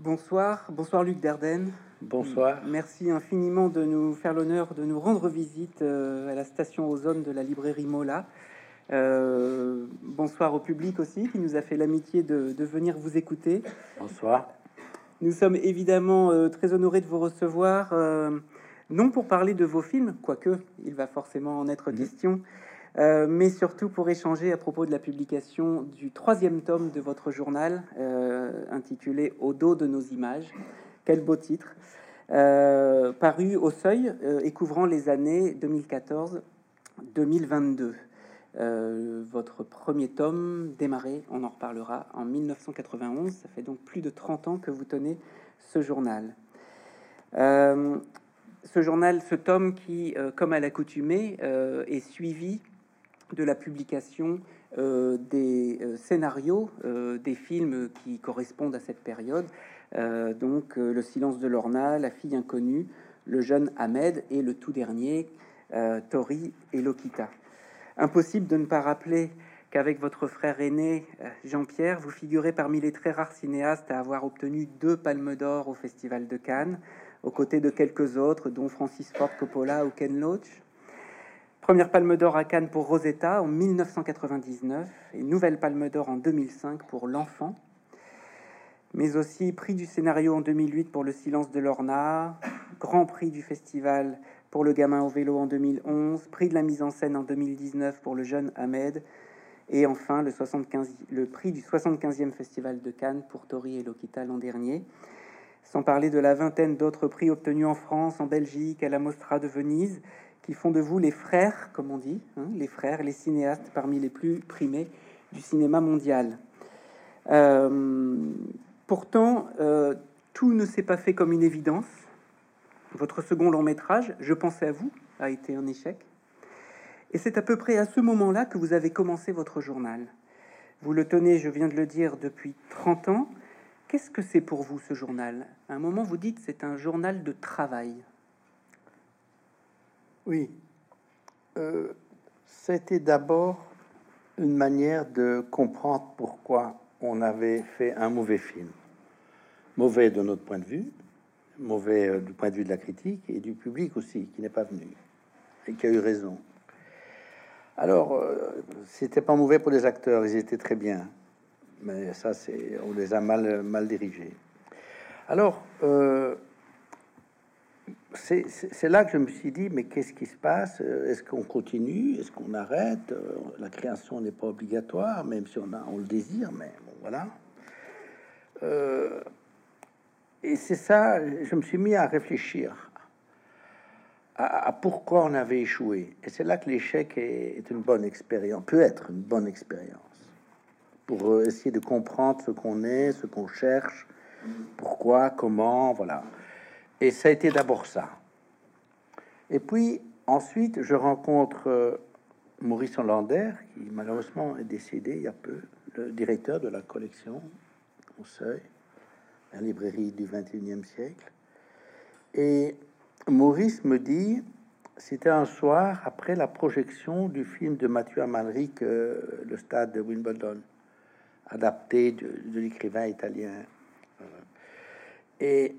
Bonsoir, bonsoir Luc Dardenne. Bonsoir. Merci infiniment de nous faire l'honneur de nous rendre visite euh, à la station Ozone de la librairie Mola. Euh, bonsoir au public aussi qui nous a fait l'amitié de, de venir vous écouter. Bonsoir. Nous sommes évidemment euh, très honorés de vous recevoir, non pour parler de vos films, quoique il va forcément en être question, euh, mais surtout pour échanger à propos de la publication du troisième tome de votre journal, euh, intitulé Au dos de nos images. Quel beau titre euh, Paru au seuil et couvrant les années 2014-2022. Euh, votre premier tome démarré, on en reparlera, en 1991. Ça fait donc plus de 30 ans que vous tenez ce journal. Ce journal, ce tome qui, comme à l'accoutumée, est suivi de la publication euh, des euh, scénarios euh, des films qui correspondent à cette période. Donc, Le silence de Lorna, La fille inconnue, Le jeune Ahmed et le tout dernier, Tori et Lokita. Impossible de ne pas rappeler qu'avec votre frère aîné, Jean-Pierre, vous figurez parmi les très rares cinéastes à avoir obtenu deux palmes d'or au Festival de Cannes, aux côtés de quelques autres, dont Francis Ford Coppola ou Ken Loach. Première palme d'or à Cannes pour Rosetta en 1999 et nouvelle palme d'or en 2005 pour L'Enfant, mais aussi prix du scénario en 2008 pour Le silence de Lorna, grand prix du festival pour Le gamin au vélo en 2011, prix de la mise en scène en 2019 pour Le jeune Ahmed, et enfin le, 75, le prix du 75e festival de Cannes pour Tori et Lokita l'an dernier. Sans parler de la vingtaine d'autres prix obtenus en France, en Belgique, à la Mostra de Venise, qui font de vous les frères, comme on dit, hein, les frères, les cinéastes parmi les plus primés du cinéma mondial. Euh, pourtant, euh, tout ne s'est pas fait comme une évidence. Votre second long métrage, Je pensais à vous, a été un échec. Et c'est à peu près à ce moment-là que vous avez commencé votre journal. Vous le tenez, je viens de le dire, depuis 30 ans. Qu'est-ce que c'est pour vous ce journal? À un moment, vous dites c'est un journal de travail. Oui. Euh, C'était d'abord une manière de comprendre pourquoi on avait fait un mauvais film. Mauvais de notre point de vue, mauvais euh, du point de vue de la critique et du public aussi, qui n'est pas venu et qui a eu raison. Alors, euh, c'était pas mauvais pour les acteurs, ils étaient très bien, mais ça, c'est on les a mal mal dirigés. Alors, c'est là que je me suis dit, mais qu'est-ce qui se passe? Est-ce qu'on continue? Est-ce qu'on arrête? Euh, La création n'est pas obligatoire, même si on, a, on le désire, mais bon, voilà. Euh, et c'est ça, je me suis mis à réfléchir à, pourquoi on avait échoué. Et c'est là que l'échec est, une bonne expérience, peut être une bonne expérience pour euh, essayer de comprendre ce qu'on est, ce qu'on cherche, pourquoi, comment, voilà. Et ça a été d'abord ça. Et puis ensuite, je rencontre euh, Maurice Hollander, qui malheureusement est décédé il y a peu, le directeur de la collection au Seuil, la librairie du 21e siècle. Et Maurice me dit, c'était un soir après la projection du film de Mathieu Amalric, euh, Le Stade de Wimbledon, adapté de, de l'écrivain italien. Euh, et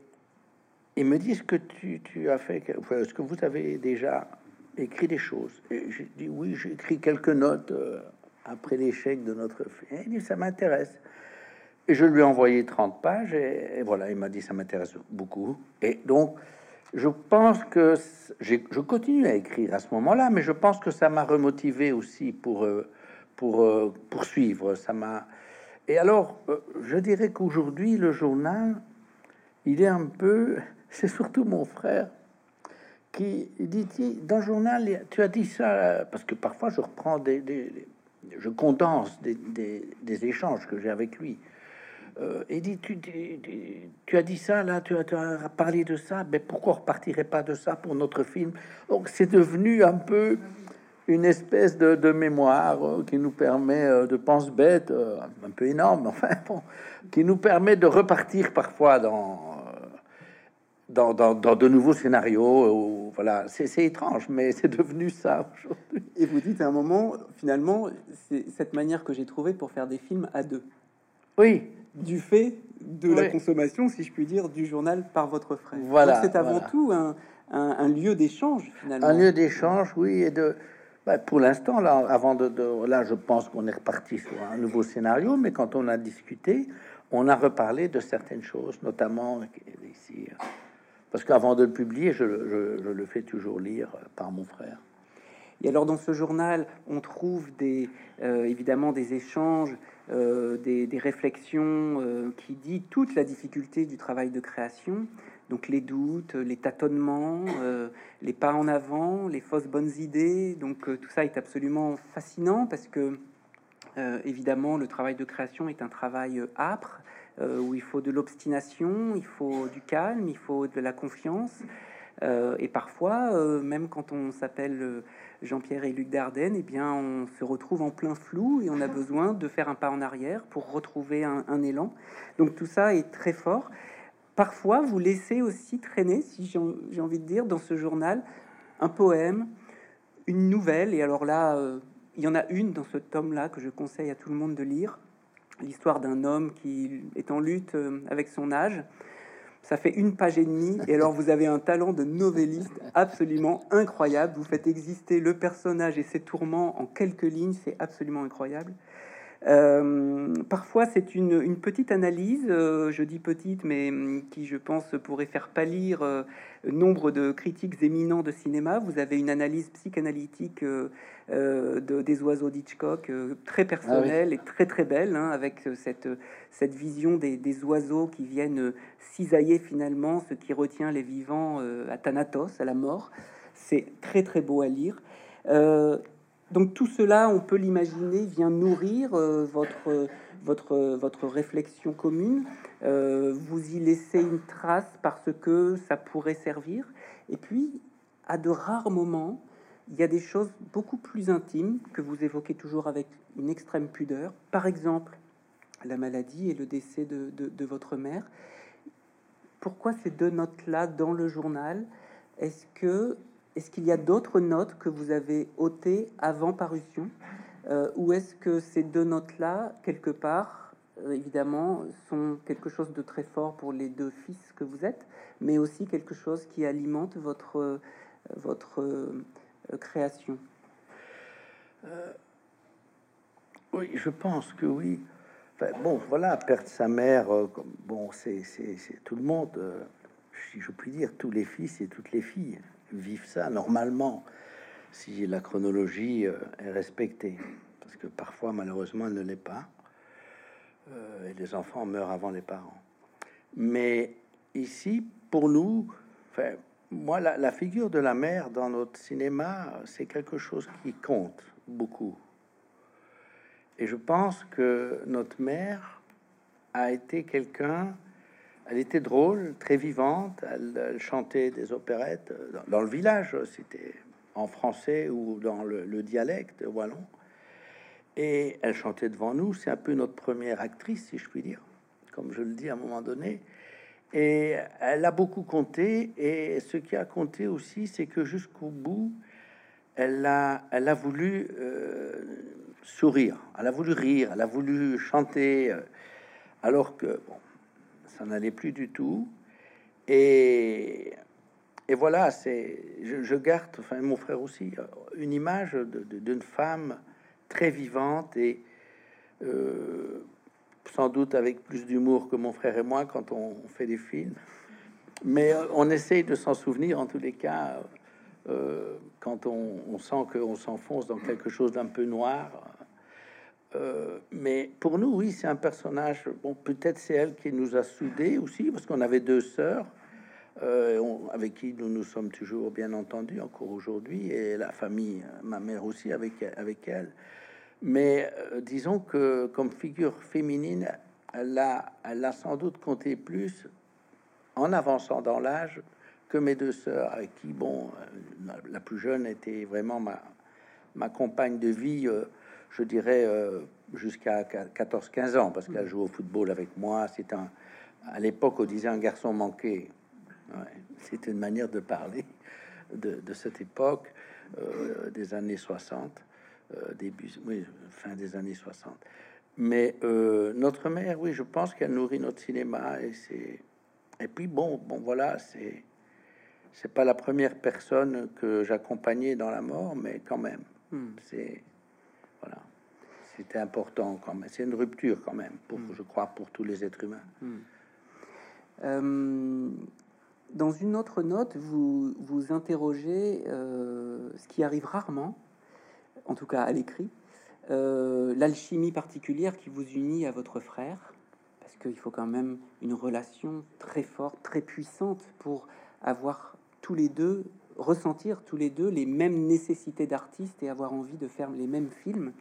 il me dit, est-ce que tu, as fait, est-ce que vous avez déjà écrit des choses? Et j'ai dit, oui, j'ai écrit quelques notes euh, après l'échec de notre film. Il dit, ça m'intéresse. Et je lui ai envoyé 30 pages, et, et voilà, il m'a dit, ça m'intéresse beaucoup. Et donc, je pense que je continue à écrire à ce moment-là, mais je pense que ça m'a remotivé aussi pour, euh, pour euh, poursuivre. Ça m'a. Et alors, je dirais qu'aujourd'hui, le journal, il est un peu. C'est surtout mon frère qui dit dans le journal, tu as dit ça, parce que parfois je reprends des. je condense des, échanges que j'ai avec lui. Euh, et dit tu, as dit ça là, tu as, parlé de ça, mais pourquoi on repartirait pas de ça pour notre film? Donc c'est devenu un peu une espèce de, mémoire euh, qui nous permet euh, de pense bête, euh, un peu énorme, enfin bon, qui nous permet de repartir parfois dans dans, dans, dans de nouveaux scénarios. Où, voilà, c'est c'est étrange, mais c'est devenu ça aujourd'hui. Et vous dites à un moment, finalement, c'est cette manière que j'ai trouvée pour faire des films à deux. Oui, Du fait de la consommation, si je puis dire, du journal par votre frère. Voilà. C'est avant tout un, un, lieu d'échange, finalement. Un lieu d'échange, oui, et de. Bah, pour l'instant, là, avant de, de, là, je pense qu'on est reparti sur un nouveau scénario, mais quand on a discuté, on a reparlé de certaines choses, notamment ici, parce qu'avant de le publier, je, le fais toujours lire par mon frère. Et alors dans ce journal, on trouve euh, évidemment des échanges, euh, des, des, réflexions euh, qui dit toute la difficulté du travail de création, donc les doutes, les tâtonnements, les pas en avant, les fausses bonnes idées. Donc tout ça est absolument fascinant parce que évidemment le travail de création est un travail âpre où il faut de l'obstination, il faut du calme, il faut de la confiance. et parfois, même quand on s'appelle Jean-Pierre et Luc Dardenne, eh bien, on se retrouve en plein flou et on a besoin de faire un pas en arrière pour retrouver un, élan. Donc tout ça est très fort. Parfois, vous laissez aussi traîner, si j'ai envie de dire, dans ce journal, un poème, une nouvelle. Et alors là, euh, il y en a une dans ce tome-là que je conseille à tout le monde de lire. L'histoire d'un homme qui est en lutte euh, avec son âge ça fait une page et demie, et alors vous avez un talent de novelliste absolument incroyable. Vous faites exister le personnage et ses tourments en quelques lignes, c'est absolument incroyable. Euh, parfois, c'est une, petite analyse, euh, je dis petite, mais hum, qui, je pense, pourrait faire pâlir euh, nombre de critiques éminents de cinéma. Vous avez une analyse psychanalytique de, des oiseaux d'Hitchcock, très personnelle ah et très très belle, hein, avec cette, cette vision des, des, oiseaux qui viennent cisailler finalement ce qui retient les vivants à Thanatos, à la mort. C'est très très beau à lire. Donc tout cela, on peut l'imaginer, vient nourrir euh, votre, votre, votre réflexion commune. Euh, vous y laissez une trace parce que ça pourrait servir. Et puis, à de rares moments, il y a des choses beaucoup plus intimes que vous évoquez toujours avec une extrême pudeur. Par exemple, la maladie et le décès de, de votre mère. Pourquoi ces deux notes-là dans le journal? Est-ce que est-ce qu'il y a d'autres notes que vous avez ôtées avant parution euh, Ou est-ce que ces deux notes-là, quelque part, euh, évidemment, sont quelque chose de très fort pour les deux fils que vous êtes, mais aussi quelque chose qui alimente votre, euh, création? Oui, je pense que oui. bon, voilà, perdre sa mère, bon, c'est tout le monde, si je puis dire, tous les fils et toutes les filles vivent ça normalement, si la chronologie euh, est respectée. Parce que parfois, malheureusement, elle ne l'est pas. Euh, et les enfants meurent avant les parents. Mais ici, pour nous, moi, la, figure de la mère dans notre cinéma, c'est quelque chose qui compte beaucoup. Et je pense que notre mère a été quelqu'un elle était drôle, très vivante. Elle, chantait des opérettes dans, le village. C'était en français ou dans le, dialecte wallon. Et elle chantait devant nous. C'est un peu notre première actrice, si je puis dire, comme je le dis à un moment donné. Et elle a beaucoup compté. Et ce qui a compté aussi, c'est que jusqu'au bout, elle a, elle a voulu euh, sourire, elle a voulu rire, elle a voulu chanter. Euh, alors que, bon, ça n'allait plus du tout. Et, et voilà, c'est, je, garde, enfin mon frère aussi, une image d'une femme très vivante et euh, sans doute avec plus d'humour que mon frère et moi quand on, fait des films. Mais euh, on essaye de s'en souvenir en tous les cas euh, quand on, on sent qu'on s'enfonce dans quelque chose d'un peu noir euh, mais pour nous, oui, c'est un personnage. Bon, peut-être c'est elle qui nous a soudés aussi, parce qu'on avait deux sœurs euh, avec qui nous nous sommes toujours bien entendus encore aujourd'hui, et la famille, ma mère aussi avec avec elle. Mais euh, disons que comme figure féminine, elle a, elle a sans doute compté plus en avançant dans l'âge que mes deux sœurs, avec qui, bon, la, plus jeune était vraiment ma, ma compagne de vie je dirais, euh, jusqu'à 14-15 ans, parce qu'elle joue au football avec moi. C'est un, à l'époque, on disait un garçon manqué. C'était une manière de parler de, cette époque, euh, des années 60, euh, début, oui, fin des années 60. Mais notre mère, oui, je pense qu'elle nourrit notre cinéma et c'est. Et puis bon, bon voilà, c'est c'est pas la première personne que j'accompagnais dans la mort, mais quand même, Hmm. c'est voilà, c'était important quand même. C'est une rupture quand même, pour, Hmm. je crois, pour tous les êtres humains. Euh, dans une autre note, vous vous interrogez euh, ce qui arrive rarement, en tout cas à l'écrit, euh, l'alchimie particulière qui vous unit à votre frère, parce qu'il faut quand même une relation très forte, très puissante pour avoir tous les deux, ressentir tous les deux les mêmes nécessités d'artistes et avoir envie de faire les mêmes films.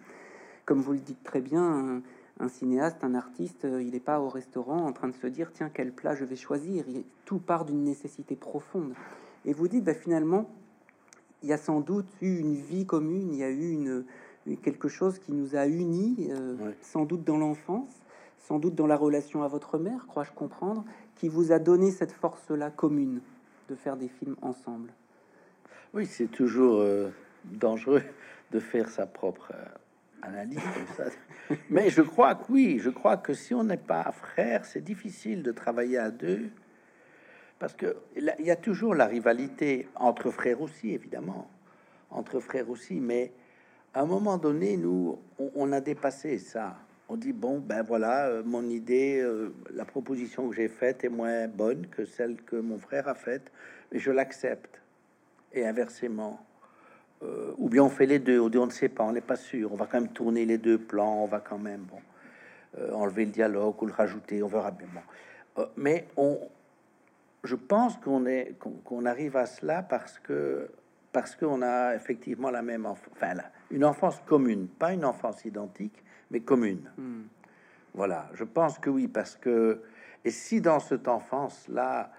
Comme vous le dites très bien, un, un cinéaste, un artiste, euh, il n'est pas au restaurant en train de se dire tiens quel plat je vais choisir. Il- tout part d'une nécessité profonde. Et vous dites bah, finalement il y a sans doute eu une vie commune, il y a eu une- quelque chose qui nous a unis, euh, Ouais. sans doute dans l'enfance, sans doute dans la relation à votre mère, crois-je comprendre, qui vous a donné cette force-là commune de faire des films ensemble. Oui, c'est toujours euh, dangereux de faire sa propre euh, analyse comme ça. Mais je crois que oui, je crois que si on n'est pas frère, c'est difficile de travailler à deux. Parce que il y a toujours la rivalité entre frères aussi, évidemment, entre frères aussi. Mais à un moment donné, nous, on, on a dépassé ça. On dit bon, ben voilà, euh, mon idée, euh, la proposition que j'ai faite est moins bonne que celle que mon frère a faite, mais je l'accepte et inversement. Euh, ou bien on fait les deux, ou bien on ne sait pas, on n'est pas sûr. On va quand même tourner les deux plans, on va quand même bon, euh, enlever le dialogue ou le rajouter, on verra bien. Bon. Euh, mais on, je pense qu'on est qu'on arrive à cela parce que parce qu'on a effectivement la même enfance, enfin une enfance commune, pas une enfance identique, mais commune. Hmm. Voilà, je pense que oui, parce que et si dans cette enfance-là,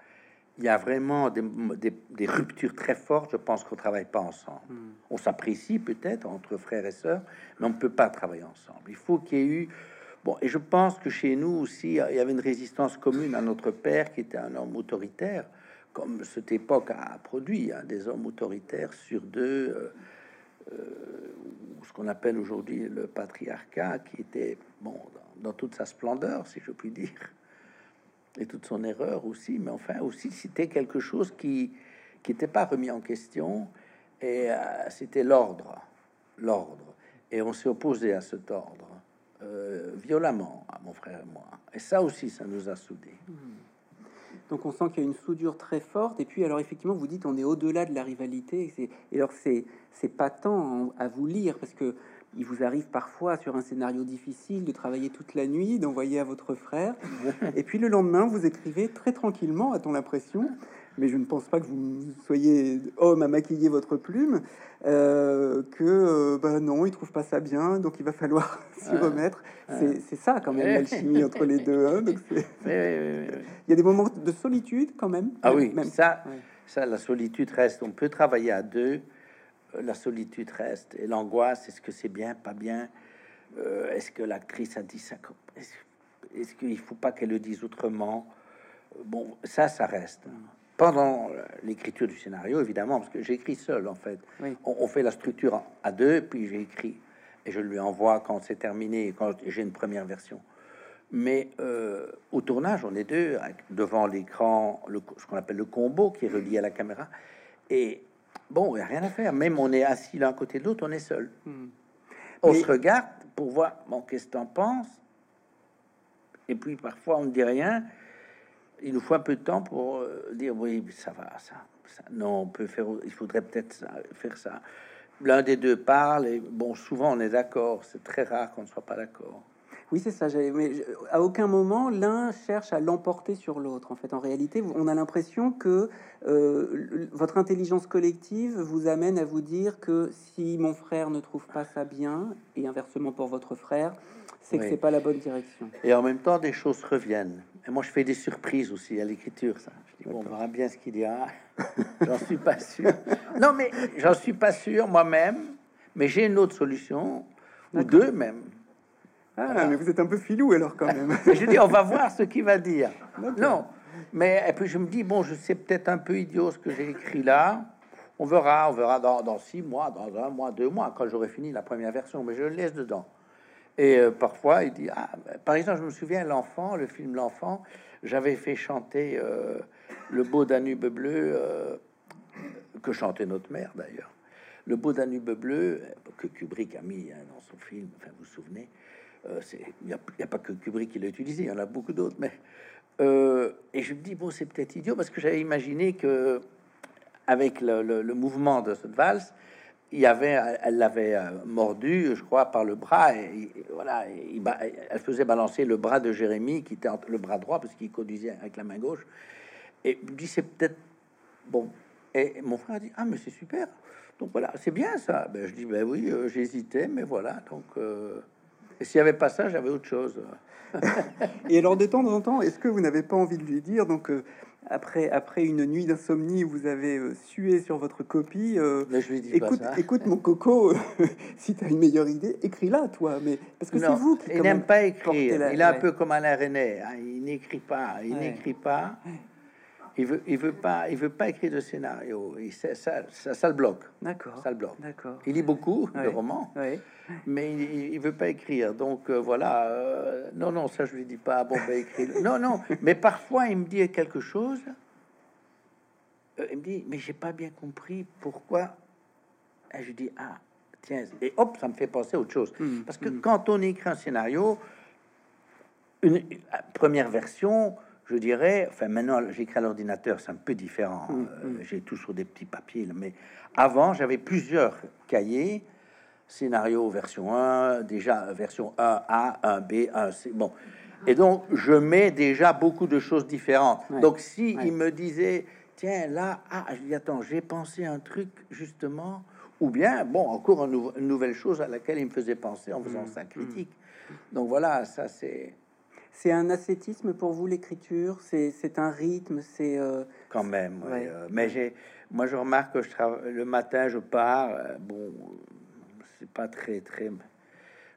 il y a vraiment des, des- des ruptures très fortes, je pense qu'on travaille pas ensemble. Hmm. On s'apprécie peut-être entre frères et sœurs, mais on ne peut pas travailler ensemble. Il faut qu'il y ait eu bon, et je pense que chez nous aussi, il y avait une résistance commune à notre père, qui était un homme autoritaire, comme cette époque a produit hein, des hommes autoritaires sur deux. euh, euh, ce qu'on appelle aujourd'hui le patriarcat, qui était bon dans, dans toute sa splendeur, si je puis dire, et toute son erreur aussi, mais enfin aussi c'était quelque chose qui n'était pas remis en question, et euh, c'était l'ordre, l'ordre, et on s'est opposé à cet ordre euh, violemment, à mon frère et moi, et ça aussi, ça nous a soudés. Donc on sent qu'il y a une soudure très forte. Et puis alors effectivement, vous dites on est au-delà de la rivalité. Et alors c'est c'est pas tant à vous lire parce que il vous arrive parfois sur un scénario difficile de travailler toute la nuit, d'envoyer à votre frère. Et puis le lendemain, vous écrivez très tranquillement, a-t-on l'impression. Mais je ne pense pas que vous soyez homme à maquiller votre plume. euh, que euh, bah non, il trouve pas ça bien, donc il va falloir s'y Ah. remettre. C'est c'est ça quand même l'alchimie entre les deux. hein, donc c'est- Mais, oui, oui, oui, oui. il y a des moments de solitude quand même. Ah même- oui, même. ça, ça, la solitude reste. On peut travailler à deux. La solitude reste. Et l'angoisse, est-ce que c'est bien, pas bien? Euh, Est-ce que l'actrice a dit ça Est-ce est-ce qu'il faut pas qu'elle le dise autrement? Bon, ça, ça reste. Pendant l'écriture du scénario, évidemment, parce que j'écris seul, en fait. Oui. On, on fait la structure à deux, puis j'écris. Et je lui envoie quand c'est terminé, quand j'ai une première version. Mais euh, au tournage, on est deux, devant l'écran, ce qu'on appelle le combo qui est relié à la caméra. Et bon, il n'y a rien à faire. Même on est assis l'un côté de l'autre, on est seul. Hmm. On Mais- se regarde pour voir, bon, qu'est-ce que t'en penses? Et puis parfois, on ne dit rien. Il nous faut un peu de temps pour euh, dire, oui, ça va, ça, ça. Non, on peut faire, il faudrait peut-être faire ça. L'un des deux parle, et bon, souvent on est d'accord. C'est très rare qu'on ne soit pas d'accord. Oui, c'est ça. Mais je- à aucun moment l'un cherche à l'emporter sur l'autre. En fait, en réalité, on a l'impression que euh, votre intelligence collective vous amène à vous dire que si mon frère ne trouve pas ça bien, et inversement pour votre frère, c'est que Oui. c'est pas la bonne direction. Et en même temps, des choses reviennent. Et moi, je fais des surprises aussi à l'écriture. Ça, je dis bon, on verra bien ce qu'il dira. j'en suis pas sûr. Non, mais j'en suis pas sûr moi-même. Mais j'ai une autre solution ou deux même. Ah, mais vous êtes un peu filou alors quand même. Je dis, on va voir ce qu'il va dire. Non, mais et puis je me dis bon, je sais peut-être un peu idiot ce que j'ai écrit là. On verra, on verra dans, dans six mois, dans un mois, deux mois, quand j'aurai fini la première version. Mais je le laisse dedans. Et euh, parfois, il dit, ah, par exemple, je me souviens, l'enfant, le film L'enfant, j'avais fait chanter euh, le beau Danube bleu, euh, que chantait notre mère d'ailleurs. Le beau Danube bleu, que Kubrick a mis hein, dans son film, enfin, vous vous souvenez, il n'y a, pas que Kubrick qui l'a utilisé, il y en a beaucoup d'autres, mais. et je me dis, bon, c'est peut-être idiot parce que j'avais imaginé que, avec le, mouvement de cette valse, il y avait, elle l'avait euh, mordu, je crois, par le bras, et, voilà, elle faisait balancer le bras de Jérémie, qui était le bras droit, parce qu'il conduisait avec la main gauche. Et je dis, c'est peut-être bon. Et mon frère a dit, ah, mais c'est super. Donc voilà, c'est bien ça. Ben, je dis, ben oui, euh, j'hésitais, mais voilà. Donc, euh, et s'il n'y avait pas ça, j'avais autre chose. et alors, de temps en temps, est-ce que vous n'avez pas envie de lui dire, donc, après, après une nuit d'insomnie, vous avez euh, sué sur votre copie. Euh, je lui dis écoute, écoute, mon coco, si tu as une meilleure idée, écris-la, toi. Mais parce que c'est vous qui. Il n'aime pas écrire. Il est un peu comme Alain René. Hein. Il n'écrit pas. Il n'écrit pas. Il veut, il veut pas, il veut pas écrire de scénario. Il, ça, ça, ça, le bloque. D'accord. Ça le bloque. D'accord. Il lit beaucoup de romans, mais il, il, veut pas écrire. Donc euh, voilà. Euh, non, non, ça je lui dis pas. Bon, ben écrit. non, non. Mais parfois il me dit quelque chose. Euh, il me dit, mais j'ai pas bien compris pourquoi. Et je dis ah tiens et hop, ça me fait penser à autre chose. Mmh, Parce que mmh. quand on écrit un scénario, une première version je dirais, enfin maintenant j'écris à l'ordinateur, c'est un peu différent. Mm, euh, mm. J'ai tout sur des petits papiers, mais avant j'avais plusieurs cahiers, scénario version 1, déjà version 1A, 1B, 1C. Bon, et donc je mets déjà beaucoup de choses différentes. donc si il me disait, tiens là, ah, je dis attends, j'ai pensé un truc justement, ou bien bon encore une, nouvelle chose à laquelle il me faisait penser en faisant mm, sa critique. Donc voilà, ça c'est c'est un ascétisme pour vous l'écriture? C'est un rythme? C'est euh, quand même. Euh, mais j'ai, moi je remarque que je travaille le matin, je pars. Euh, bon, c'est pas très très.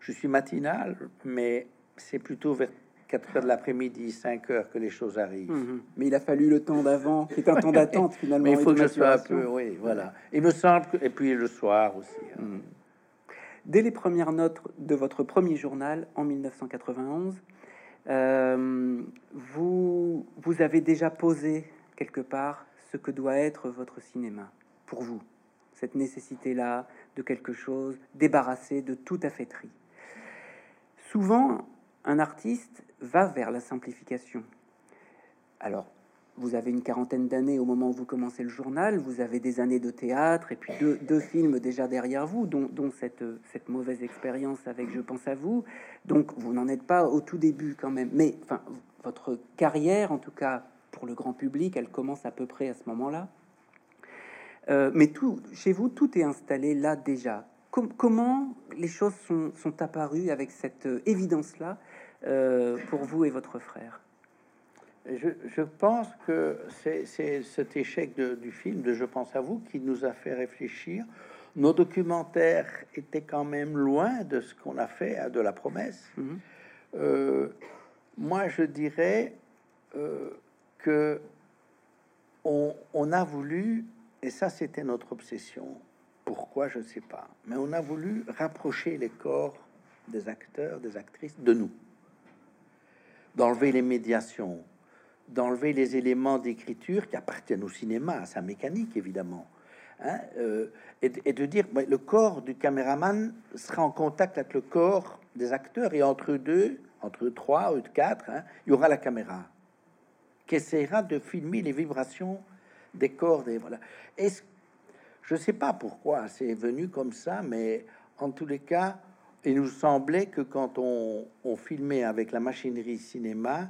Je suis matinal, mais c'est plutôt vers 4 heures de l'après-midi, 5 heures que les choses arrivent. Mhm. Mais il a fallu le temps d'avant, qui est un temps d'attente finalement. Mais il faut que je sois un peu, oui, voilà. Il me semble que, et puis le soir aussi. Hein. Mhm. Dès les premières notes de votre premier journal en 1991, euh, vous, vous avez déjà posé quelque part ce que doit être votre cinéma pour vous, cette nécessité-là de quelque chose débarrassé de toute affaîtrie. Souvent, un artiste va vers la simplification. Alors, vous avez une quarantaine d'années au moment où vous commencez le journal, vous avez des années de théâtre et puis deux, films déjà derrière vous, dont, cette, mauvaise expérience avec Je pense à vous. Donc vous n'en êtes pas au tout début quand même. Mais enfin, votre carrière, en tout cas pour le grand public, elle commence à peu près à ce moment-là. Euh, mais tout, chez vous, tout est installé là déjà. comment les choses sont, apparues avec cette évidence-là euh, pour vous et votre frère? Je, pense que c'est cet échec du film de Je pense à vous qui nous a fait réfléchir. Nos documentaires étaient quand même loin de ce qu'on a fait à de la promesse. Mhm. Euh, moi, je dirais euh, que on, on, a voulu, et ça c'était notre obsession, pourquoi je ne sais pas, mais on a voulu rapprocher les corps des acteurs, des actrices de nous, d'enlever les médiations, d'enlever les éléments d'écriture qui appartiennent au cinéma, à sa mécanique évidemment, hein, euh, et, de dire bah, le corps du caméraman sera en contact avec le corps des acteurs et entre deux, entre trois ou quatre, hein, il y aura la caméra qui essaiera de filmer les vibrations des corps. Des, voilà. Est-ce, je ne sais pas pourquoi c'est venu comme ça, mais en tous les cas, il nous semblait que quand on filmait avec la machinerie cinéma,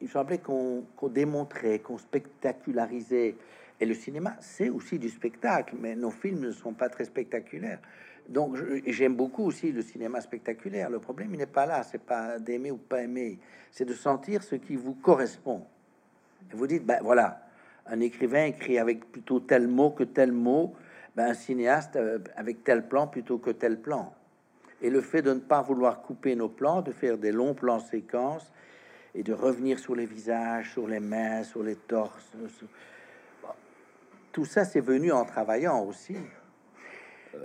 il semblait qu'on démontrait, qu'on spectacularisait. Et le cinéma, c'est aussi du spectacle, mais nos films ne sont pas très spectaculaires. Donc, j'aime beaucoup aussi le cinéma spectaculaire. Le problème, il n'est pas là, c'est pas d'aimer ou pas aimer, c'est de sentir ce qui vous correspond. Et vous dites, ben voilà, un écrivain écrit avec plutôt tel mot que tel mot, ben, un cinéaste euh, avec tel plan plutôt que tel plan. Et le fait de ne pas vouloir couper nos plans, de faire des longs plans séquences, et de revenir sur les visages, sur les mains, sur les torses. Tout ça, c'est venu en travaillant aussi.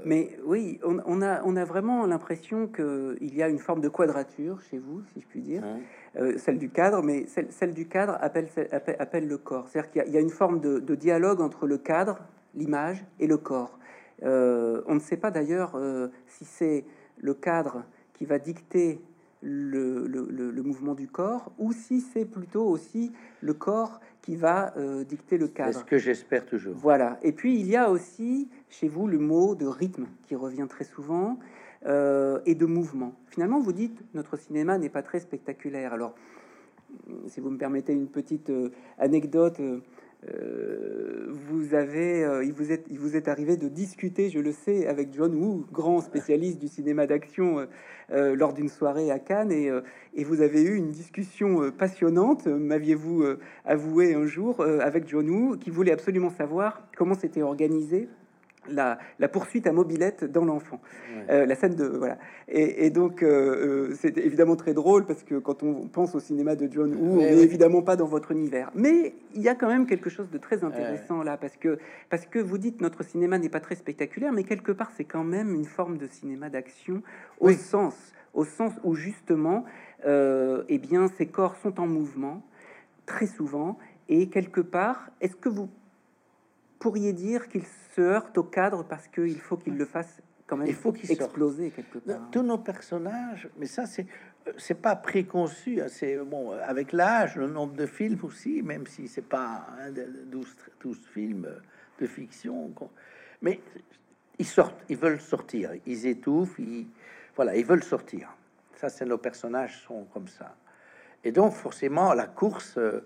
Mais oui, on, a, on a vraiment l'impression qu'il y a une forme de quadrature chez vous, si je puis dire, Hein. euh, celle du cadre, mais celle, celle du cadre appelle, appelle, appelle le corps. C'est-à-dire qu'il y, a- il y a une forme de, de dialogue entre le cadre, l'image et le corps. Euh, on ne sait pas d'ailleurs euh, si c'est le cadre qui va dicter le, le- le- mouvement du corps ou si c'est plutôt aussi le corps qui va euh, dicter le C'est cadre. ce que j'espère toujours. Voilà. Et puis il y a aussi chez vous le mot de rythme qui revient très souvent euh, et de mouvement. Finalement, vous dites notre cinéma n'est pas très spectaculaire. Alors, si vous me permettez une petite euh, anecdote, euh, vous avez, euh, il vous est, il vous est arrivé de discuter, je le sais, avec John Woo, grand spécialiste du cinéma d'action, euh, lors d'une soirée à Cannes, et, vous avez eu une discussion passionnante, m'aviez-vous avoué un jour, avec John Woo, qui voulait absolument savoir comment s'était organisé la, la poursuite à mobilette dans l'enfant, Ouais. Euh, la scène de voilà. Et, et donc euh, euh, c'est évidemment très drôle parce que quand on pense au cinéma de John Woo, on n'est oui. évidemment pas dans votre univers. Mais il y a quand même quelque chose de très intéressant là parce que parce que vous dites notre cinéma n'est pas très spectaculaire, mais quelque part c'est quand même une forme de cinéma d'action au Oui. sens au sens où justement euh, eh bien ces corps sont en mouvement très souvent et quelque part est-ce que vous pourriez dire qu'il se heurte au cadre parce qu'il faut qu'il le fasse quand même Il faut qu'il sorte. exploser quelque part. Tous nos personnages, mais ça c'est euh, c'est pas préconçu, hein, c'est bon avec l'âge, le nombre de films aussi, même si c'est pas hein, de- de 12, 12 films de fiction, mais ils sortent, ils veulent sortir, ils étouffent, ils, voilà, ils veulent sortir. Ça c'est nos personnages sont comme ça. Et donc forcément la course, euh,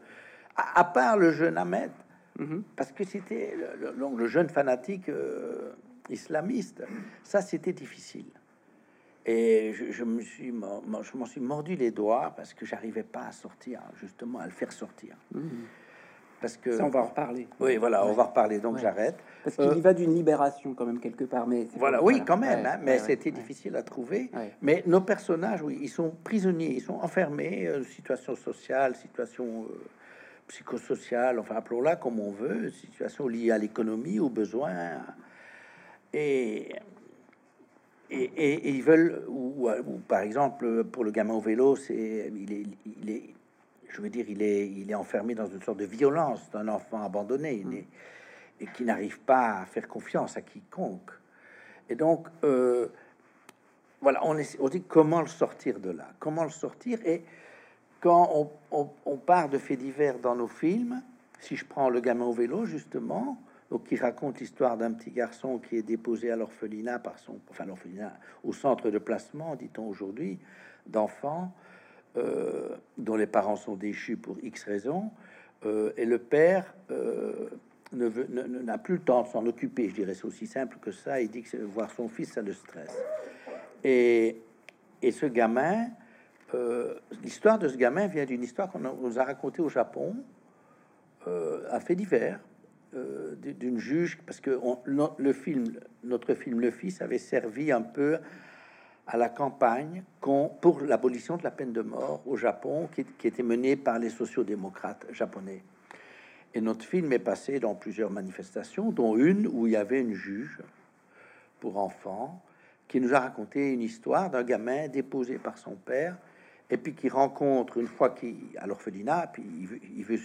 à, à part le jeune Ahmed, Mhm. parce que c'était le, le- donc le jeune fanatique euh, islamiste, ça c'était difficile. Et je, je me suis, je m'en suis mordu les doigts parce que j'arrivais pas à sortir, justement, à le faire sortir. Mhm. Parce que, Ça, on va en reparler. oui, voilà, on va reparler. Donc Ouais. j'arrête. Parce qu'il Euh, y va d'une libération quand même quelque part. Mais c'est Voilà, oui, quand même, Ouais, hein, mais ouais, c'était ouais, difficile à trouver. ouais. Mais nos personnages, oui, ils sont prisonniers, ils sont enfermés, euh, situation sociale, situation euh, psychosociale, enfin appelons-la comme on veut, situation liée à l'économie, aux besoins. Et, et, et- et ils veulent, ou, ou par exemple, pour le gamin au vélo, c'est, il est, il est, je veux dire, il est, il est enfermé dans une sorte de violence d'un enfant abandonné est- et qui n'arrive pas à faire confiance à quiconque. Et donc, euh, voilà, on, essaie- on dit comment le sortir de là, comment le sortir. Et quand on, on- part de faits divers dans nos films, si je prends le gamin au vélo, justement, qui raconte l'histoire d'un petit garçon qui est déposé à l'orphelinat par son, enfin l'orphelinat, au centre de placement, dit-on aujourd'hui, d'enfants euh, dont les parents sont déchus pour X raisons, euh, et le père euh, n'a plus le temps de s'en occuper. Je dirais c'est aussi simple que ça. Il dit que voir son fils, ça le stresse. Et, et ce gamin, euh, l'histoire de ce gamin vient d'une histoire qu'on nous a racontée au Japon, euh, un fait divers euh, d'une juge, parce que on- le film, notre film Le Fils avait servi un peu à la campagne pour l'abolition de la peine de mort au Japon, qui, qui était menée par les sociodémocrates japonais. Et notre film est passé dans plusieurs manifestations, dont une où il y avait une juge pour enfants qui nous a raconté une histoire d'un gamin déposé par son père et puis qui rencontre une fois qu'il à l'orphelinat, puis il veut,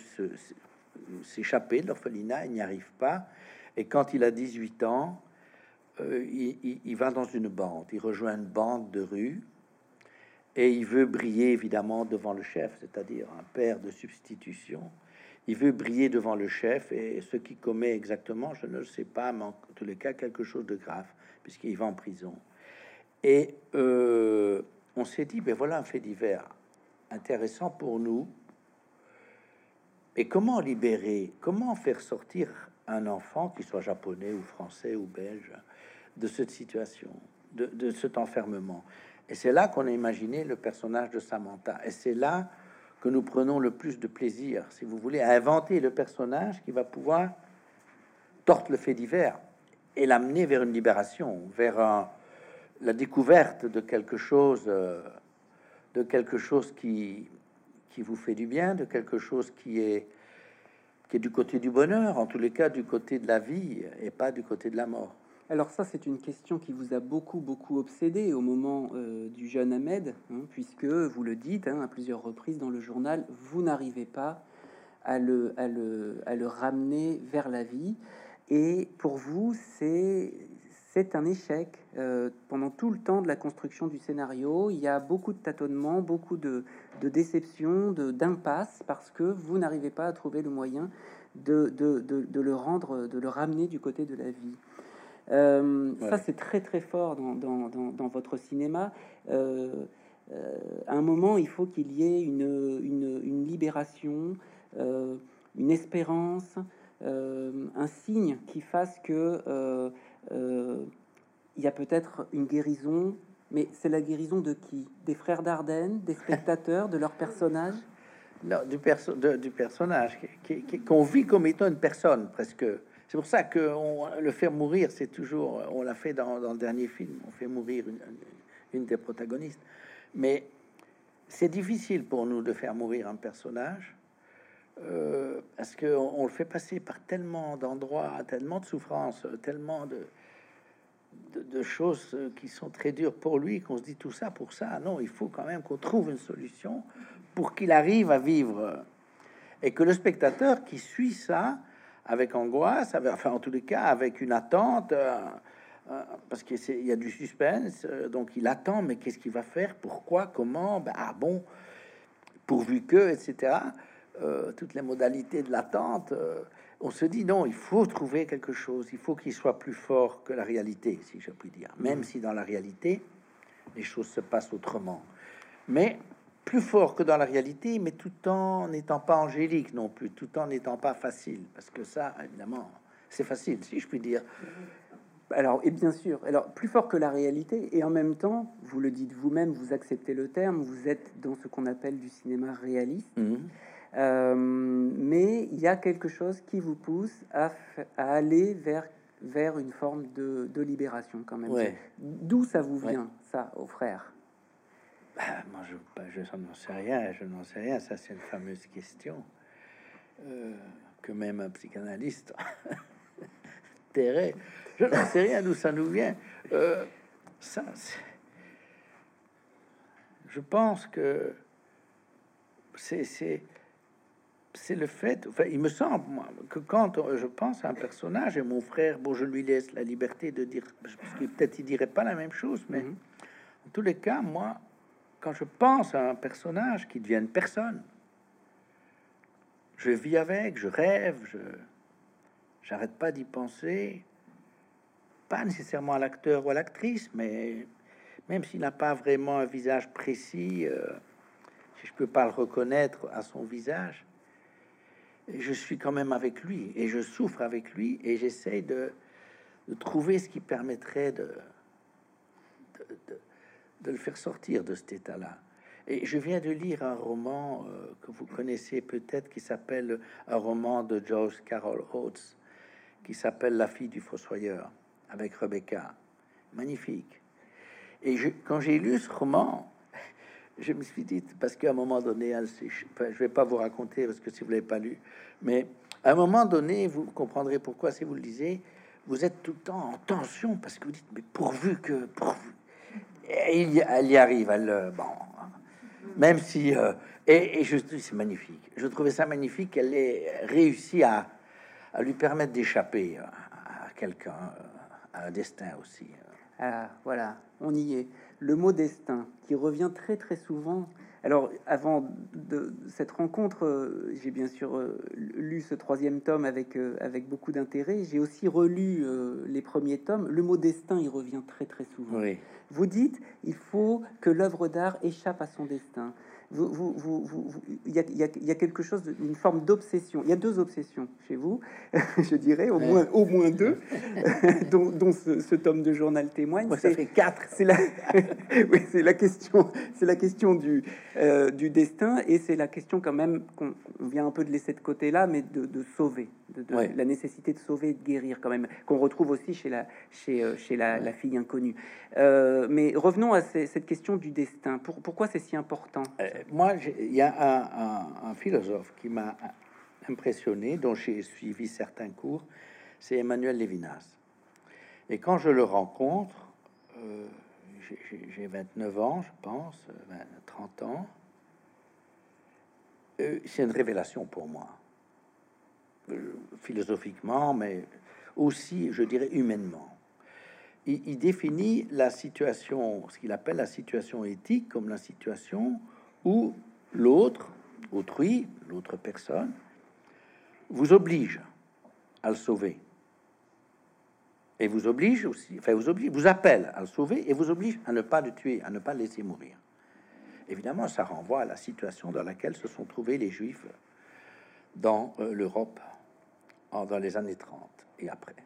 s'échapper de l'orphelinat, il n'y arrive pas. Et quand il a 18 ans, euh, il va dans une bande, il rejoint une bande de rue et il veut briller évidemment devant le chef, c'est-à-dire un père de substitution. Il veut briller devant le chef et ce qu'il commet exactement, je ne le sais pas, mais en tous les cas, quelque chose de grave, puisqu'il va en prison. Et euh, on s'est dit, ben voilà un fait divers intéressant pour nous. Et comment libérer, comment faire sortir un enfant, qu'il soit japonais ou français ou belge, de cette situation, de, de cet enfermement? Et c'est là qu'on a imaginé le personnage de Samantha. Et c'est là que nous prenons le plus de plaisir, si vous voulez, à inventer le personnage qui va pouvoir tordre le fait divers et l'amener vers une libération, vers un- la découverte de quelque chose, euh, de quelque chose qui, vous fait du bien, de quelque chose qui est, du côté du bonheur, en tous les cas du côté de la vie et pas du côté de la mort. Alors ça, c'est une question qui vous a beaucoup, beaucoup obsédé au moment euh, du jeune Ahmed, hein, puisque vous le dites hein, à plusieurs reprises dans le journal, vous n'arrivez pas à le, à, le, à le ramener vers la vie. Et pour vous, c'est c'est un échec. Euh, pendant tout le temps de la construction du scénario, il y a beaucoup de tâtonnements, beaucoup de, de déceptions, d'impasses, parce que vous n'arrivez pas à trouver le moyen de, de, de, le rendre, de le ramener du côté de la vie. Euh, ça, c'est très très fort dans, dans, dans, votre cinéma. Euh, à un moment, il faut qu'il y ait une, une, une libération, une espérance, un signe qui fasse que il y a peut-être une guérison, mais c'est la guérison de qui? Des frères d'Ardenne, des spectateurs, de leur personnage? Non, du, perso du personnage qu'on vit comme étant une personne presque. C'est pour ça que on, le faire mourir, c'est toujours. On l'a fait dans, le dernier film. On fait mourir une des protagonistes. Mais c'est difficile pour nous de faire mourir un personnage euh, parce qu'on on le fait passer par tellement d'endroits, tellement de souffrances, tellement de, choses qui sont très dures pour lui, qu'on se dit tout ça pour ça. Non, il faut quand même qu'on trouve une solution pour qu'il arrive à vivre. Et que le spectateur qui suit ça avec angoisse, enfin en tous les cas avec une attente, euh, euh, parce qu'il y a du suspense, donc il attend, mais qu'est-ce qu'il va faire, pourquoi, comment, ben, ah bon, pourvu que, etc. Euh, toutes les modalités de l'attente, euh, on se dit non, il faut trouver quelque chose, il faut qu'il soit plus fort que la réalité, si je puis dire, même si dans la réalité, les choses se passent autrement. Mais plus fort que dans la réalité, mais tout en n'étant pas angélique non plus, tout en n'étant pas facile, parce que ça, évidemment, c'est facile, si je puis dire. Alors, et bien sûr, alors plus fort que la réalité, et en même temps, vous le dites vous-même, vous acceptez le terme, vous êtes dans ce qu'on appelle du cinéma réaliste. Mmh. Euh, mais il y a quelque chose qui vous pousse à, aller vers, vers une forme de, de libération quand même. D'où ça vous vient, ça, aux frères bah, Moi, je, bah, je n'en sais rien, je n'en sais rien. Ça, c'est une fameuse question euh, que même un psychanalyste tairait. Je n'en sais rien d'où ça nous vient. Euh, ça, je pense que c'est c'est le fait, enfin, il me semble moi, que quand je pense à un personnage et mon frère, bon, je lui laisse la liberté de dire, parce que peut-être il dirait pas la même chose, mais mhm. en tous les cas, moi, quand je pense à un personnage qui devient une personne, je vis avec, je rêve, je j'arrête pas d'y penser, pas nécessairement à l'acteur ou à l'actrice, mais même s'il n'a pas vraiment un visage précis, euh, si je peux pas le reconnaître à son visage, je suis quand même avec lui et je souffre avec lui et j'essaie de, trouver ce qui permettrait de, le faire sortir de cet état-là. Et je viens de lire un roman euh, que vous connaissez peut-être qui s'appelle un roman de George Carol Oates qui s'appelle La fille du fossoyeur avec Rebecca. Magnifique. Et quand j'ai lu ce roman, je me suis dit, parce qu'à un moment donné, je ne vais pas vous raconter, parce que si vous l'avez pas lu, mais à un moment donné, vous comprendrez pourquoi, si vous le lisez, vous êtes tout le temps en tension, parce que vous dites, mais pourvu que... Pourvu, et y, elle y arrive, elle... Bon, même si... Euh, et, je dis, c'est magnifique. Je trouvais ça magnifique qu'elle ait réussi à, lui permettre d'échapper à, à quelqu'un, à un destin aussi. Ah, voilà, on y est le mot destin qui revient très très souvent. Alors, avant de cette rencontre, euh, j'ai bien sûr euh, lu ce troisième tome avec, euh, avec beaucoup d'intérêt. J'ai aussi relu les premiers tomes. Le mot destin, il revient très très souvent. Vous dites, il faut que l'œuvre d'art échappe à son destin vous, vous, vous, il, y a, il, y a, quelque chose d'une forme d'obsession. Il y a deux obsessions chez vous, je dirais, au moins, au moins deux, dont, dont ce, tome de journal témoigne. Moi, ça fait quatre. C'est la, oui, c'est la question, c'est la question du, euh, du destin, et c'est la question quand même qu'on vient un peu de laisser de côté là, mais de, de sauver, de, la nécessité de sauver, de guérir quand même, qu'on retrouve aussi chez la, chez, euh, chez la, la fille inconnue. Euh, mais revenons à cette question du destin. Pour, pourquoi c'est si important moi, il y a un, philosophe qui m'a impressionné, dont j'ai suivi certains cours, c'est Emmanuel Lévinas. Et quand je le rencontre, euh, j'ai 29 ans, je pense, 30 ans, euh, c'est une révélation pour moi, euh, philosophiquement, mais aussi, je dirais, humainement. Il, il définit la situation, ce qu'il appelle la situation éthique, comme la situation où l'autre, autrui, l'autre personne, vous oblige à le sauver. Et vous oblige aussi, enfin vous oblige, vous appelle à le sauver et vous oblige à ne pas le tuer, à ne pas le laisser mourir. Évidemment, ça renvoie à la situation dans laquelle se sont trouvés les Juifs dans euh, l'Europe dans les années 30 et après.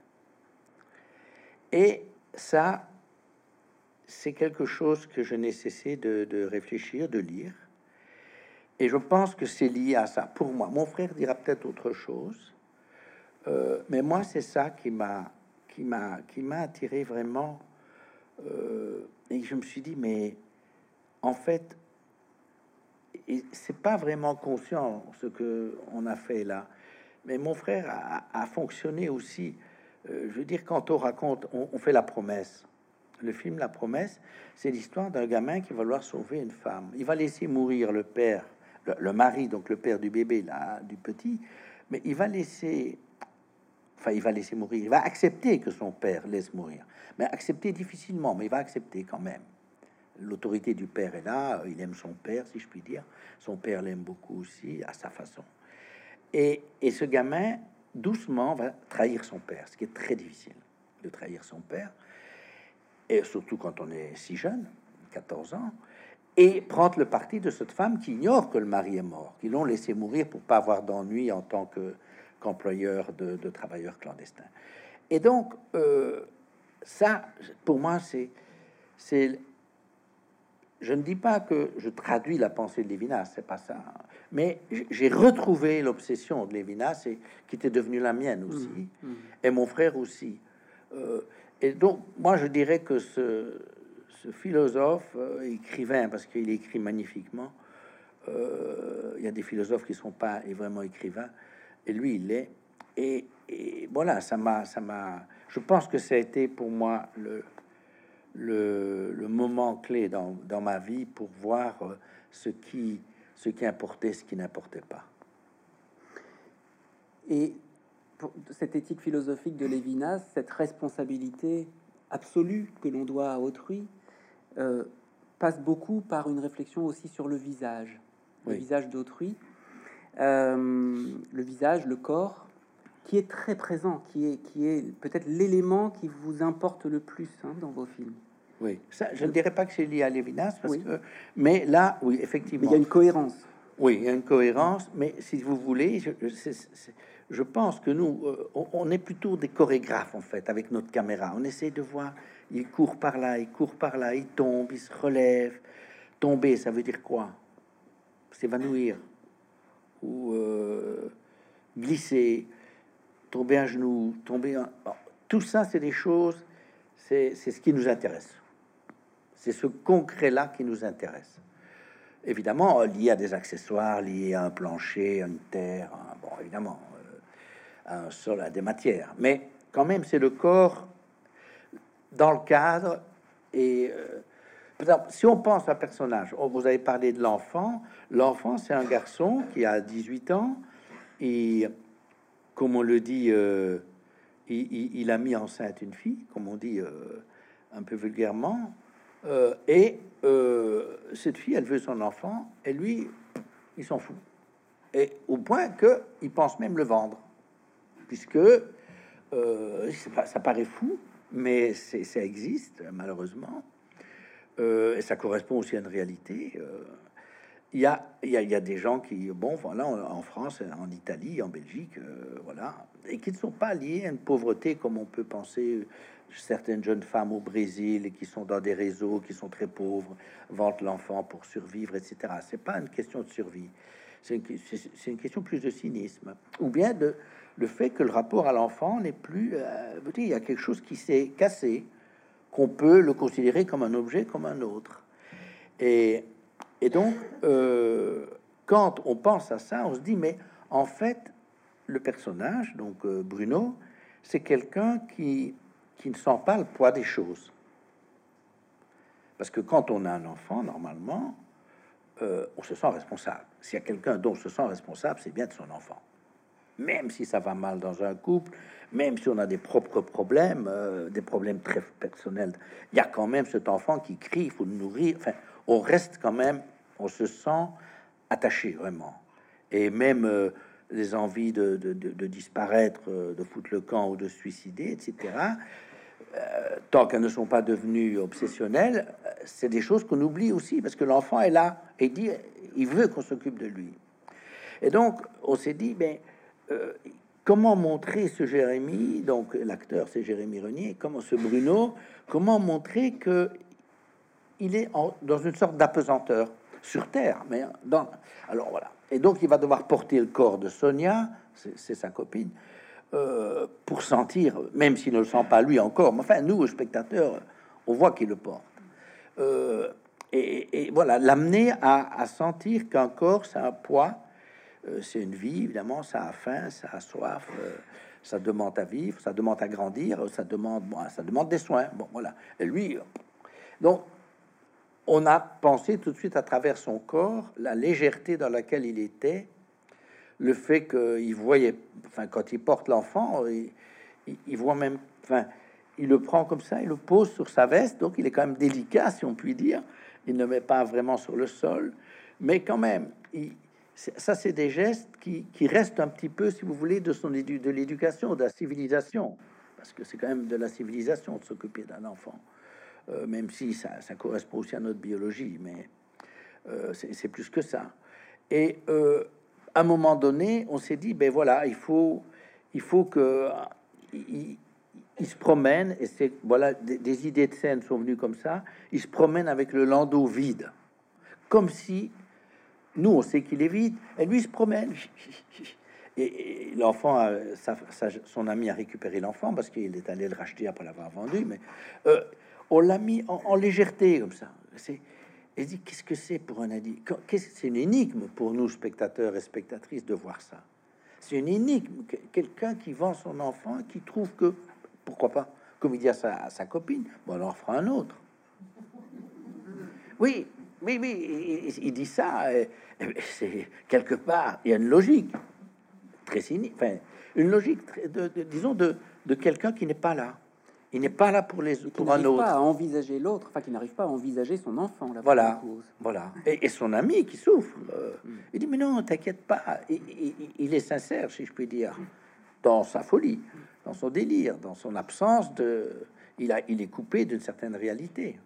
Et ça, c'est quelque chose que je n'ai cessé de, réfléchir, de lire. Et je pense que c'est lié à ça. Pour moi, mon frère dira peut-être autre chose, euh, mais moi, c'est ça qui m'a qui m'a qui m'a attiré vraiment. Euh, et je me suis dit, mais en fait, c'est pas vraiment conscient ce que on a fait là. Mais mon frère a, fonctionné aussi. Euh, je veux dire, quand on raconte, on, fait la promesse. Le film La promesse, c'est l'histoire d'un gamin qui va vouloir sauver une femme. Il va laisser mourir le père, le, mari, donc le père du bébé, là, du petit, mais il va laisser, enfin, il va laisser mourir. Il va accepter que son père laisse mourir, mais accepter difficilement, mais il va accepter quand même. L'autorité du père est là, il aime son père, si je puis dire. Son père l'aime beaucoup aussi, à sa façon. Et, ce gamin, doucement, va trahir son père, ce qui est très difficile de trahir son père, et surtout quand on est si jeune, 14 ans, et prendre le parti de cette femme qui ignore que le mari est mort, qui l'ont laissé mourir pour pas avoir d'ennui en tant que qu'employeur de, travailleurs clandestins. Et donc, euh, ça, pour moi, c'est je ne dis pas que je traduis la pensée de Lévinas, c'est pas ça. Mais j'ai retrouvé l'obsession de Lévinas, et, qui était devenue la mienne aussi, mmh, mmh. et mon frère aussi. Euh, et donc, moi, je dirais que ce, philosophe, euh, écrivain, parce qu'il écrit magnifiquement, euh, il y a des philosophes qui sont pas vraiment écrivains, et lui, il l'est. Et, et, voilà, ça m'a, ça m'a. Je pense que ça a été pour moi le, le, moment clé dans, ma vie pour voir euh, ce qui, ce qui importait, ce qui n'importait pas. Et pour cette éthique philosophique de Lévinas, cette responsabilité absolue que l'on doit à autrui, euh, passe beaucoup par une réflexion aussi sur le visage, le visage d'autrui, euh, le visage, le corps, qui est très présent, qui est, qui est peut-être l'élément qui vous importe le plus hein, dans vos films. Oui, ça, je ne dirais pas que c'est lié à Lévinas, parce que, mais là, oui, effectivement. il y a une cohérence. Oui, il y a une cohérence, mais si vous voulez, je, je pense que nous, euh, on, est plutôt des chorégraphes, en fait, avec notre caméra. On essaie de voir, il court par là, il court par là, il tombe, il se relève. Tomber, ça veut dire quoi? S'évanouir. Ou euh, glisser, tomber à genoux, tomber... tout ça, c'est des choses, c'est ce qui nous intéresse. C'est ce concret-là qui nous intéresse. Évidemment, lié à des accessoires, lié à un plancher, à une terre, bon, évidemment, euh, à un sol, à des matières. Mais quand même, c'est le corps dans le cadre. Et euh, si on pense à un personnage, oh, vous avez parlé de l'enfant. L'enfant, c'est un garçon qui a 18 ans et, comme on le dit, euh, il, a mis enceinte une fille, comme on dit un peu vulgairement. Euh, et euh, cette fille, elle veut son enfant, et lui, il s'en fout. Et au point que il pense même le vendre, puisque euh, ça paraît fou, mais ça existe malheureusement, et ça correspond aussi à une réalité. Il, y a, des gens qui, bon, voilà, en France, en Italie, en Belgique, voilà, et qui ne sont pas liés à une pauvreté comme on peut penser certaines jeunes femmes au Brésil qui sont dans des réseaux, qui sont très pauvres, vendent l'enfant pour survivre, etc. C'est pas une question de survie, c'est une, question plus de cynisme, ou bien de le fait que le rapport à l'enfant n'est plus. Euh, il y a quelque chose qui s'est cassé, qu'on peut le considérer comme un objet, comme un autre. Et, et donc, euh, quand on pense à ça, on se dit, mais en fait, le personnage, donc euh, Bruno, c'est quelqu'un qui qui ne sent pas le poids des choses. Parce que quand on a un enfant, normalement, euh, on se sent responsable. S'il y a quelqu'un dont on se sent responsable, c'est bien de son enfant. Même si ça va mal dans un couple, même si on a des propres problèmes, euh, des problèmes très personnels, il y a quand même cet enfant qui crie, il faut le nourrir. Enfin, on reste quand même, on se sent attaché vraiment. Et même euh, les envies de, de disparaître, de foutre le camp ou de suicider, etc. Euh, tant qu'elles ne sont pas devenues obsessionnelles, euh, c'est des choses qu'on oublie aussi parce que l'enfant est là et dit il veut qu'on s'occupe de lui. Et donc on s'est dit mais euh, comment montrer ce Jérémie donc l'acteur c'est Jérémy Renier comment ce Bruno comment montrer que il est dans une sorte d'apesanteur sur terre mais dans alors voilà et donc il va devoir porter le corps de Sonia c'est sa copine euh, pour sentir, même s'il ne le sent pas lui encore, mais enfin, nous, spectateurs, on voit qu'il le porte. Euh, et, voilà, l'amener à, sentir qu'un corps, c'est un poids, euh, c'est une vie, évidemment, ça a faim, ça a soif, ça demande à vivre, ça demande à grandir, ça demande, ça demande des soins. Bon, voilà. Et lui, donc, on a pensé tout de suite à travers son corps la légèreté dans laquelle il était le fait qu'il voyait, enfin, quand il porte l'enfant, il, voit même, enfin, il le prend comme ça, il le pose sur sa veste, donc il est quand même délicat, si on peut dire. Il ne met pas vraiment sur le sol, mais quand même, ça, c'est des gestes qui, restent un petit peu, si vous voulez, de son de l'éducation, de la civilisation, parce que c'est quand même de la civilisation de s'occuper d'un enfant, euh, même si ça, correspond aussi à notre biologie, mais euh, c'est plus que ça. Et euh, à un moment donné, on s'est dit, ben voilà, il faut, il faut que se promène et c'est voilà des, idées de scène sont venues comme ça. Il se promène avec le landau vide, comme si nous on sait qu'il est vide et lui il se promène. Et, l'enfant, son ami a récupéré l'enfant parce qu'il est allé le racheter après l'avoir vendu, mais on l'a mis en, légèreté comme ça. C'est et dit qu'est-ce que c'est pour un adulte C'est une énigme pour nous, spectateurs et spectatrices, de voir ça. C'est une énigme. Quelqu'un qui vend son enfant qui trouve que, pourquoi pas, comme il dit à sa, copine, bon, on en fera un autre. Oui, oui, oui, il, dit ça. C'est quelque part, il y a une logique très cynique, enfin, une logique, de, disons, de, de quelqu'un qui n'est pas là. Il n'est pas là pour les pour un autre. pas à envisager l'autre, enfin qui n'arrive pas à envisager son enfant. voilà, voilà. Et, son ami qui souffre. Euh, mm. Il dit mais non, t'inquiète pas. il est sincère, si je puis dire, dans sa folie, dans son délire, dans son absence de. Il a, il est coupé d'une certaine réalité.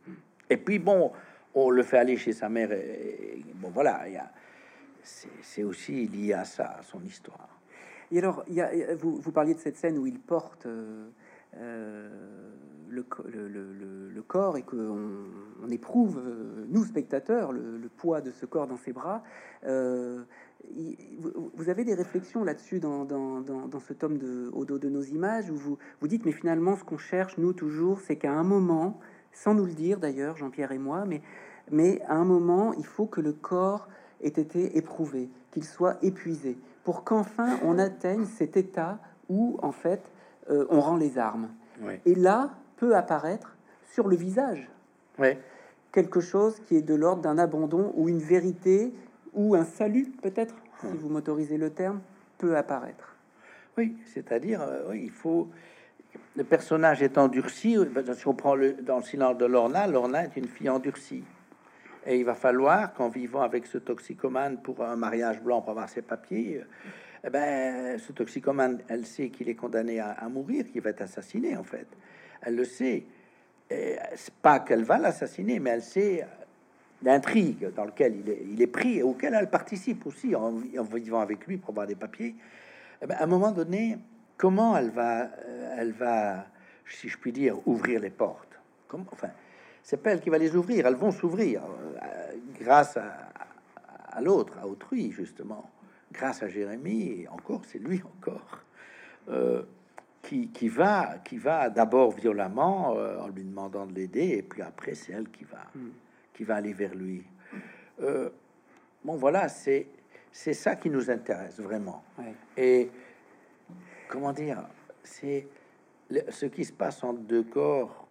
Et puis bon, on le fait aller chez sa mère. Et, bon voilà, il y a. C'est aussi lié à ça, à son histoire. Et alors, il y a, vous, vous parliez de cette scène où il porte. Euh, euh, le, corps et qu'on on éprouve, euh, nous spectateurs, le, poids de ce corps dans ses bras. Euh, vous, avez des réflexions là-dessus dans, ce tome de Au dos de nos images où vous, vous dites, mais finalement, ce qu'on cherche, nous, toujours, c'est qu'à un moment, sans nous le dire d'ailleurs, Jean-Pierre et moi, mais, mais à un moment, il faut que le corps ait été éprouvé, qu'il soit épuisé, pour qu'enfin on atteigne cet état où, en fait, euh, on rend les armes. Et là peut apparaître sur le visage quelque chose qui est de l'ordre d'un abandon ou une vérité ou un salut, peut-être, si vous m'autorisez le terme, peut apparaître. Oui, c'est-à-dire, euh, il faut. Le personnage est endurci. Euh, si on prend le, dans le silence de Lorna, Lorna est une fille endurcie. Et il va falloir qu'en vivant avec ce toxicomane pour un mariage blanc pour avoir ses papiers, eh ben, ce toxicomane, elle sait qu'il est condamné à, mourir, qu'il va être assassiné, en fait. Elle le sait. C'est pas qu'elle va l'assassiner, mais elle sait l'intrigue dans lequel il est, pris et auquel elle participe aussi en, vivant avec lui pour avoir des papiers. Eh ben, à un moment donné, comment elle va, euh, elle va, si je puis dire, ouvrir les portes? Comment, Enfin, c'est pas elle qui va les ouvrir, elles vont s'ouvrir euh, grâce à l'autre, à autrui, justement grâce à Jérémie, et encore, c'est lui encore, euh, qui, qui, va, qui va d'abord violemment euh, en lui demandant de l'aider, et puis après, c'est elle qui va, hmm. qui va aller vers lui. Euh, bon, voilà, c'est c'est ça qui nous intéresse vraiment. Et comment dire, c'est ce qui se passe entre deux corps,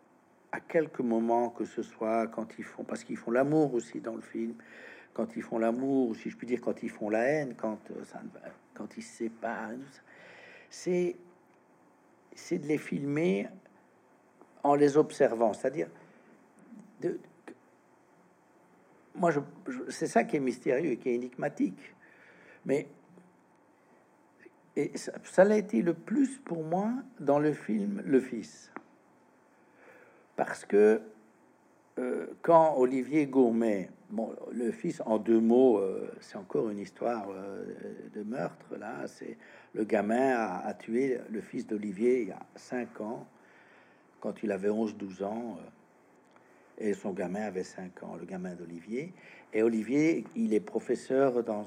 à quelques moments que ce soit, quand ils font, parce qu'ils font l'amour aussi dans le film, quand ils font l'amour, si je puis dire, quand ils font la haine, quand euh, ça, quand ils se séparent, c'est c'est de les filmer en les observant, c'est-à-dire de, moi, je, c'est ça qui est mystérieux et qui est énigmatique. Mais et ça, l'a été le plus pour moi dans le film Le Fils. Parce que euh, quand Olivier Gourmet, le fils, en deux mots, euh, c'est encore une histoire euh, de meurtre. Là, c'est le gamin a, tué le fils d'Olivier il y a cinq ans, quand il avait 11-12 ans, et son gamin avait 5 ans, le gamin d'Olivier. Et Olivier, il est professeur dans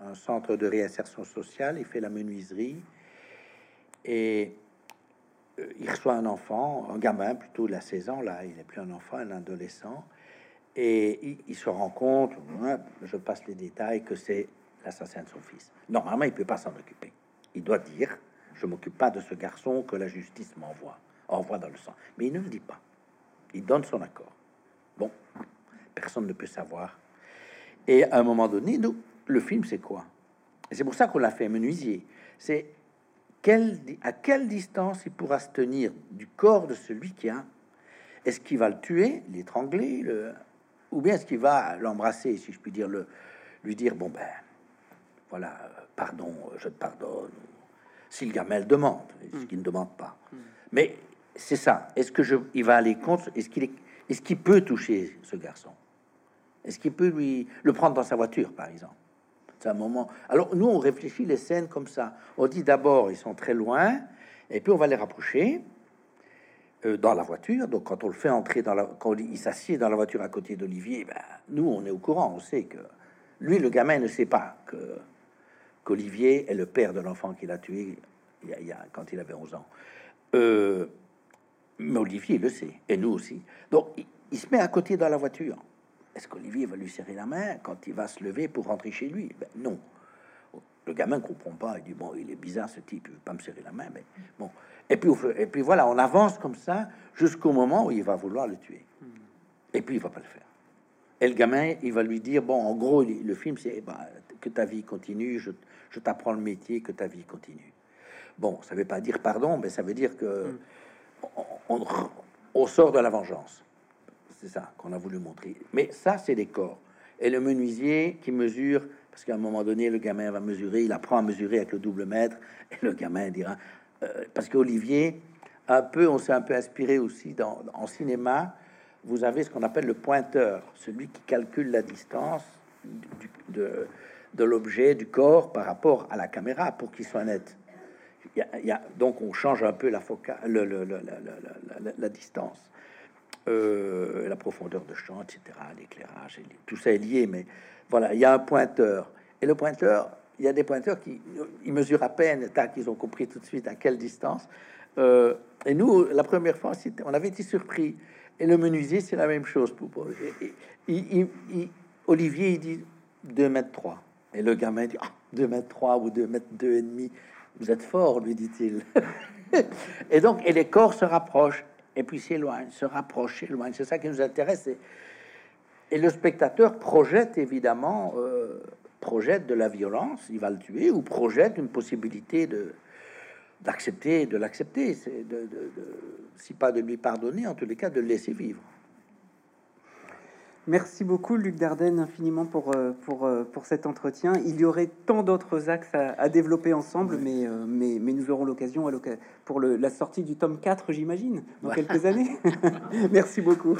un centre de réinsertion sociale, il fait la menuiserie, et euh, il reçoit un enfant, un gamin plutôt, il a 16 ans, là, il n'est plus un enfant, un adolescent, et il, se rend compte, je passe les détails, que c'est l'assassin de son fils. Normalement, il peut pas s'en occuper. Il doit dire, je m'occupe pas de ce garçon que la justice m'envoie, envoie dans le sang. Mais il ne le dit pas. Il donne son accord. Bon, personne ne peut savoir. Et à un moment donné, nous, le film, c'est quoi? C'est pour ça qu'on l'a fait menuisier. C'est à quelle distance il pourra se tenir du corps de celui qui a Est-ce qu'il va le tuer, l'étrangler, le... ou bien est-ce qu'il va l'embrasser, si je puis dire, le, lui dire bon ben voilà, pardon, je te pardonne. Si le gamin le demande, ce hmm. qu'il ne demande pas. Hmm. Mais c'est ça. Est-ce que je, il va aller contre Est-ce qu'il est, est-ce qu'il peut toucher ce garçon? Est-ce qu'il peut lui le prendre dans sa voiture, par exemple? C'est un moment. Alors nous, on réfléchit les scènes comme ça. On dit d'abord, ils sont très loin, et puis on va les rapprocher euh, dans la voiture. Donc quand on le fait entrer dans la, quand il s'assied dans la voiture à côté d'Olivier, ben, nous, on est au courant. On sait que lui, le gamin, ne sait pas que qu'Olivier est le père de l'enfant qu'il a tué il y, a, quand il avait 11 ans. Euh, mais Olivier le sait, et nous aussi. Donc il se met à côté dans la voiture. Est-ce qu'Olivier va lui serrer la main quand il va se lever pour rentrer chez lui? Ben, Non. Le gamin comprend pas. Il dit bon, il est bizarre ce type, il veut pas me serrer la main. Mais bon. Et puis, et puis voilà, on avance comme ça jusqu'au moment où il va vouloir le tuer. Hmm. Et puis il va pas le faire. Et le gamin, il va lui dire bon, en gros, le film c'est bah, que ta vie continue. Je, je t'apprends le métier, que ta vie continue. Bon, ça veut pas dire pardon, mais ça veut dire que hmm. on sort de la vengeance. C'est ça qu'on a voulu montrer. Mais ça, c'est des corps. Et le menuisier qui mesure, parce qu'à un moment donné, le gamin va mesurer, il apprend à mesurer avec le double mètre, et le gamin dira, euh, parce qu'Olivier, un peu, on s'est un peu inspiré aussi dans, en cinéma. Vous avez ce qu'on appelle le pointeur, celui qui calcule la distance de, l'objet, du corps par rapport à la caméra pour qu'il soit net. Y donc on change un peu la, focale, le, la, la, distance. Euh, la profondeur de champ, etc., l'éclairage, tout ça est lié, mais voilà, il y a un pointeur. Et le pointeur, il y a des pointeurs qui ils mesurent à peine, tac, qu'ils ont compris tout de suite à quelle distance. Euh, et nous, la première fois, on avait été surpris. Et le menuisier, c'est la même chose. Pour, Olivier, il dit 2 mètres 3. Et le gamin dit 2 ah, mètres 3 ou 2 mètres 2 et demi. Vous êtes fort, lui dit-il. et donc, et les corps se rapprochent et puis s'éloigne, se rapproche, s'éloigne. C'est ça qui nous intéresse. Et, le spectateur projette évidemment, euh, projette de la violence, il va le tuer, ou projette une possibilité de d'accepter, de l'accepter, c'est de, si pas de lui pardonner, en tous les cas de le laisser vivre. Merci beaucoup, Luc Dardenne, infiniment pour, euh, pour, euh, pour cet entretien. Il y aurait tant d'autres axes à, développer ensemble, mais, mais, mais, nous aurons l'occasion pour le, la sortie du tome 4, j'imagine, dans quelques années. Merci beaucoup.